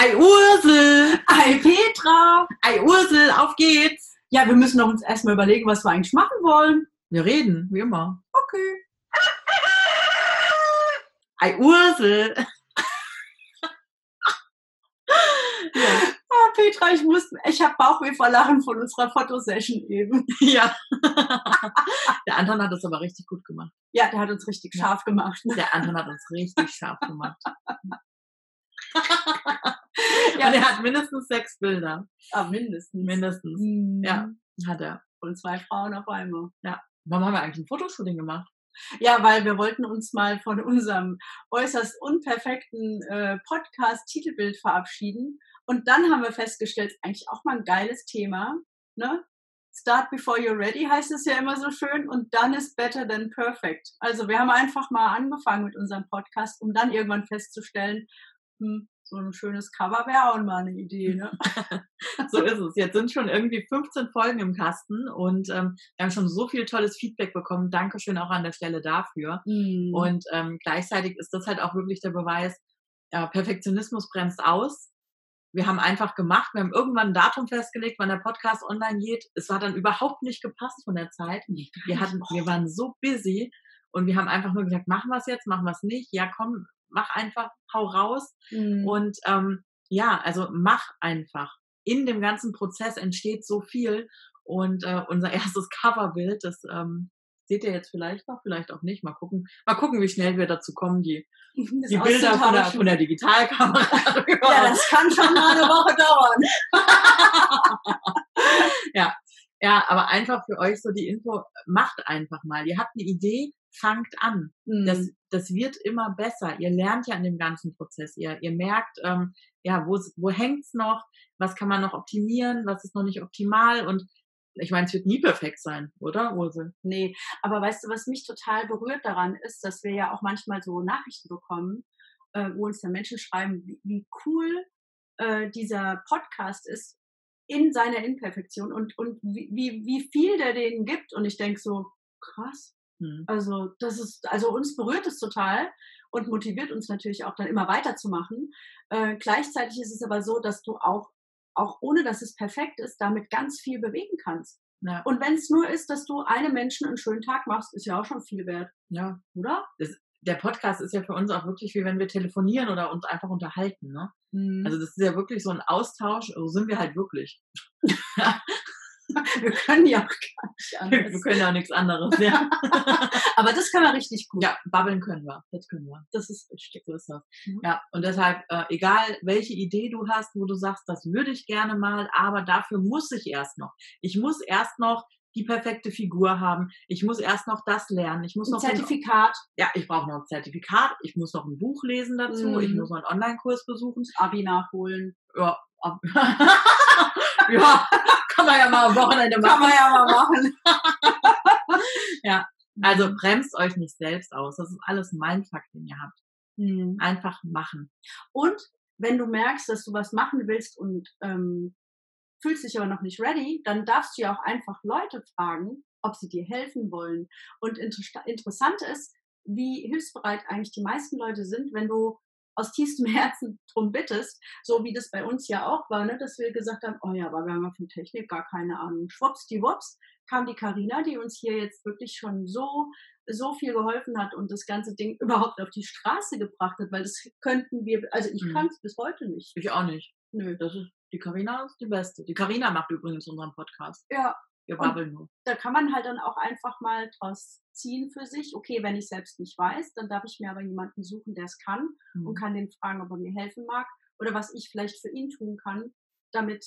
Ei Ursel! Ei Petra! Ei Ursel, auf geht's! Ja, wir müssen doch uns erstmal überlegen, was wir eigentlich machen wollen. Wir reden, wie immer. Okay. Ei Ursel! ja. Oh, Petra, ich muss, ich habe Bauchweh vor Lachen von unserer Fotosession eben. Ja. der Anton hat es aber richtig gut gemacht. Ja, der hat uns richtig Ja. scharf gemacht. Der Anton hat uns richtig scharf gemacht. Ja. Und er hat mindestens sechs Bilder. Ah, mindestens. Mindestens. Mhm. Ja, hat er. Und zwei Frauen auf einmal. Warum haben wir eigentlich ein Fotoshooting gemacht? Ja, weil wir wollten uns mal von unserem äußerst unperfekten äh, Podcast-Titelbild verabschieden. Und dann haben wir festgestellt, ist eigentlich auch mal ein geiles Thema. Ne? Start before you're ready heißt es ja immer so schön und done is better than perfect. Also wir haben einfach mal angefangen mit unserem Podcast, um dann irgendwann festzustellen, hm, so ein schönes Cover wäre auch mal eine Idee. Ne? So ist es. Jetzt sind schon irgendwie 15 Folgen im Kasten und ähm, wir haben schon so viel tolles Feedback bekommen. Dankeschön auch an der Stelle dafür. Und Und ähm, gleichzeitig ist das halt auch wirklich der Beweis, ja, Perfektionismus bremst aus. Wir haben einfach gemacht, wir haben irgendwann ein Datum festgelegt, wann der Podcast online geht. Es hat dann überhaupt nicht gepasst von der Zeit. Wir hatten, wir waren so busy und wir haben einfach nur gesagt, machen wir es jetzt, machen wir es nicht. Ja, komm, mach einfach, hau raus. und Und ähm, ja, also mach einfach. In dem ganzen Prozess entsteht so viel. Und äh, unser erstes Coverbild, das ähm, seht ihr jetzt vielleicht noch, vielleicht auch nicht. Mal gucken, mal gucken, wie schnell wir dazu kommen, die, das die Bilder von der, von der Digitalkamera. Ja, das kann schon mal eine Woche dauern. ja, ja, aber einfach für euch so die Info, macht einfach mal. Ihr habt eine Idee, fangt an. Das, Mhm. das wird immer besser. Ihr lernt ja in dem ganzen Prozess. Ihr, ihr merkt, ähm, ja, wo, wo hängt's noch? Was kann man noch optimieren? Was ist noch nicht optimal? Und ich meine, es wird nie perfekt sein, oder, Ursel? Nee, aber weißt du, was mich total berührt daran ist, dass wir ja auch manchmal so Nachrichten bekommen, äh, wo uns dann Menschen schreiben, wie, wie cool äh, dieser Podcast ist in seiner Imperfektion und, und wie, wie, wie viel der denen gibt. Und ich denke so, krass. Hm. Also, das ist, also uns berührt es total und motiviert uns natürlich auch dann immer weiterzumachen. Äh, gleichzeitig ist es aber so, dass du auch, auch ohne dass es perfekt ist, damit ganz viel bewegen kannst. Ja, Und wenn es nur ist, dass du einem Menschen einen schönen Tag machst, ist ja auch schon viel wert, ja. oder? Der Podcast ist ja für uns auch wirklich wie wenn wir telefonieren oder uns einfach unterhalten, ne? Also das ist ja wirklich so ein Austausch, so sind wir halt wirklich. wir können ja auch gar nicht wir anders. können ja auch nichts anderes, ja. Aber das können wir richtig gut. ja, babbeln können wir, das können wir. Das ist richtig. So ist das. Mhm. Ja, und deshalb, äh, egal welche Idee du hast, wo du sagst, das würde ich gerne mal, aber dafür muss ich erst noch. Ich muss erst noch die perfekte Figur haben. Ich muss erst noch das lernen. Ich muss Ein noch so ein- Zertifikat, ja, ich brauche noch ein Zertifikat. Ich muss noch ein Buch lesen dazu. Mhm. Ich muss noch einen Online-Kurs besuchen. Abi nachholen. Ja, ja, kann man ja mal am Wochenende Kann machen. man ja mal machen. Ja, Also bremst euch nicht selbst aus. Das ist alles mein Fakt, den ihr habt. Mhm. Einfach machen. Und wenn du merkst, dass du was machen willst und ähm, fühlst dich aber noch nicht ready, dann darfst du ja auch einfach Leute fragen, ob sie dir helfen wollen. Und inter interessant ist, wie hilfsbereit eigentlich die meisten Leute sind, wenn du aus tiefstem Herzen drum bittest, so wie das bei uns ja auch war, ne, dass wir gesagt haben, oh ja, aber wir haben ja von Technik gar keine Ahnung. Schwuppsdiwupps kam die Karina, die uns hier jetzt wirklich schon so so viel geholfen hat und das ganze Ding überhaupt auf die Straße gebracht hat, weil das könnten wir, also ich Mhm. kann es bis heute nicht. Ich auch nicht. Nö. Das ist, die Karina ist die Beste. Die Karina macht übrigens unseren Podcast. Ja, Wir babbeln nur. da kann man halt dann auch einfach mal draus ziehen für sich. Okay, wenn ich selbst nicht weiß, dann darf ich mir aber jemanden suchen, der es kann Mhm. und kann den fragen, ob er mir helfen mag oder was ich vielleicht für ihn tun kann, damit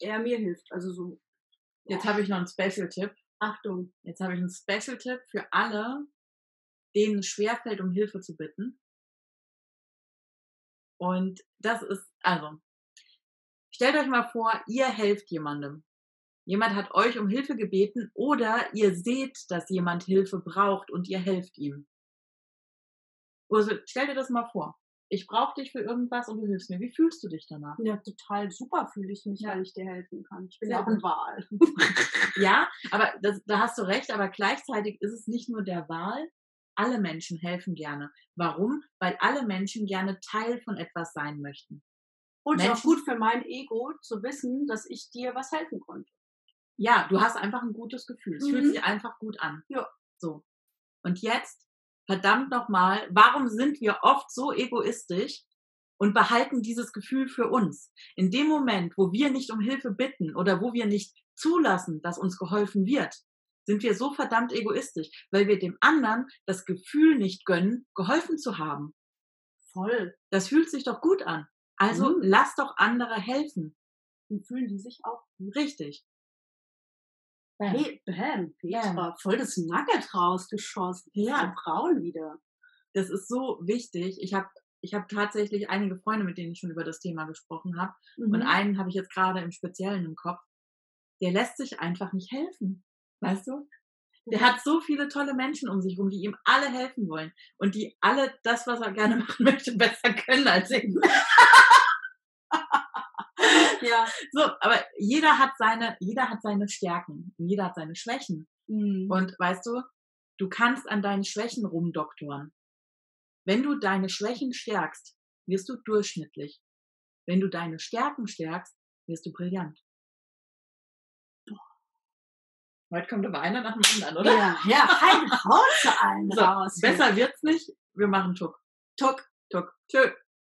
er mir hilft. Also so, Jetzt habe ich noch einen Special-Tipp. Achtung. Jetzt habe ich einen Special-Tipp für alle, denen es schwerfällt, um Hilfe zu bitten. Und das ist, also, stellt euch mal vor, ihr helft jemandem. Jemand hat euch um Hilfe gebeten oder ihr seht, dass jemand Hilfe braucht und ihr helft ihm. Ursel, stell dir das mal vor. Ich brauche dich für irgendwas und du hilfst mir. Wie fühlst du dich danach? Ja, total super fühle ich mich, Ja. weil ich dir helfen kann. Ich bin ja auch ein Wahl. Ja, aber das, da hast du recht, aber gleichzeitig ist es nicht nur der Wahl. Alle Menschen helfen gerne. Warum? Weil alle Menschen gerne Teil von etwas sein möchten. Und Menschen, auch gut für mein Ego zu wissen, dass ich dir was helfen konnte. Ja, du hast einfach ein gutes Gefühl. Es mhm. fühlt sich einfach gut an. Ja. So. Und jetzt, verdammt nochmal, warum sind wir oft so egoistisch und behalten dieses Gefühl für uns? In dem Moment, wo wir nicht um Hilfe bitten oder wo wir nicht zulassen, dass uns geholfen wird, sind wir so verdammt egoistisch, weil wir dem anderen das Gefühl nicht gönnen, geholfen zu haben. Voll. Das fühlt sich doch gut an. Also mhm. lass doch andere helfen. Dann fühlen die sich auch gut. Richtig. Bam. Hey, bam, Petra, bam. voll das Nugget rausgeschossen. Ja. Frauen wieder. Das ist so wichtig. Ich habe ich hab tatsächlich einige Freunde, mit denen ich schon über das Thema gesprochen habe. Mhm. Und einen habe ich jetzt gerade im Speziellen im Kopf. Der lässt sich einfach nicht helfen. Weißt du? Der hat so viele tolle Menschen um sich rum, die ihm alle helfen wollen und die alle das, was er gerne machen möchte, besser können als ich. Ja. So, aber jeder hat seine, jeder hat seine Stärken, jeder hat seine Schwächen. Mhm. Und weißt du, du kannst an deinen Schwächen rumdoktoren. Wenn du deine Schwächen stärkst, wirst du durchschnittlich. Wenn du deine Stärken stärkst, wirst du brillant. Heute kommt aber einer nach dem anderen, oder? Ja, ja, heim, haut zu allen so, raus. Besser wird's nicht. Wir machen Tuck. Tuck. Tuck. Tschö.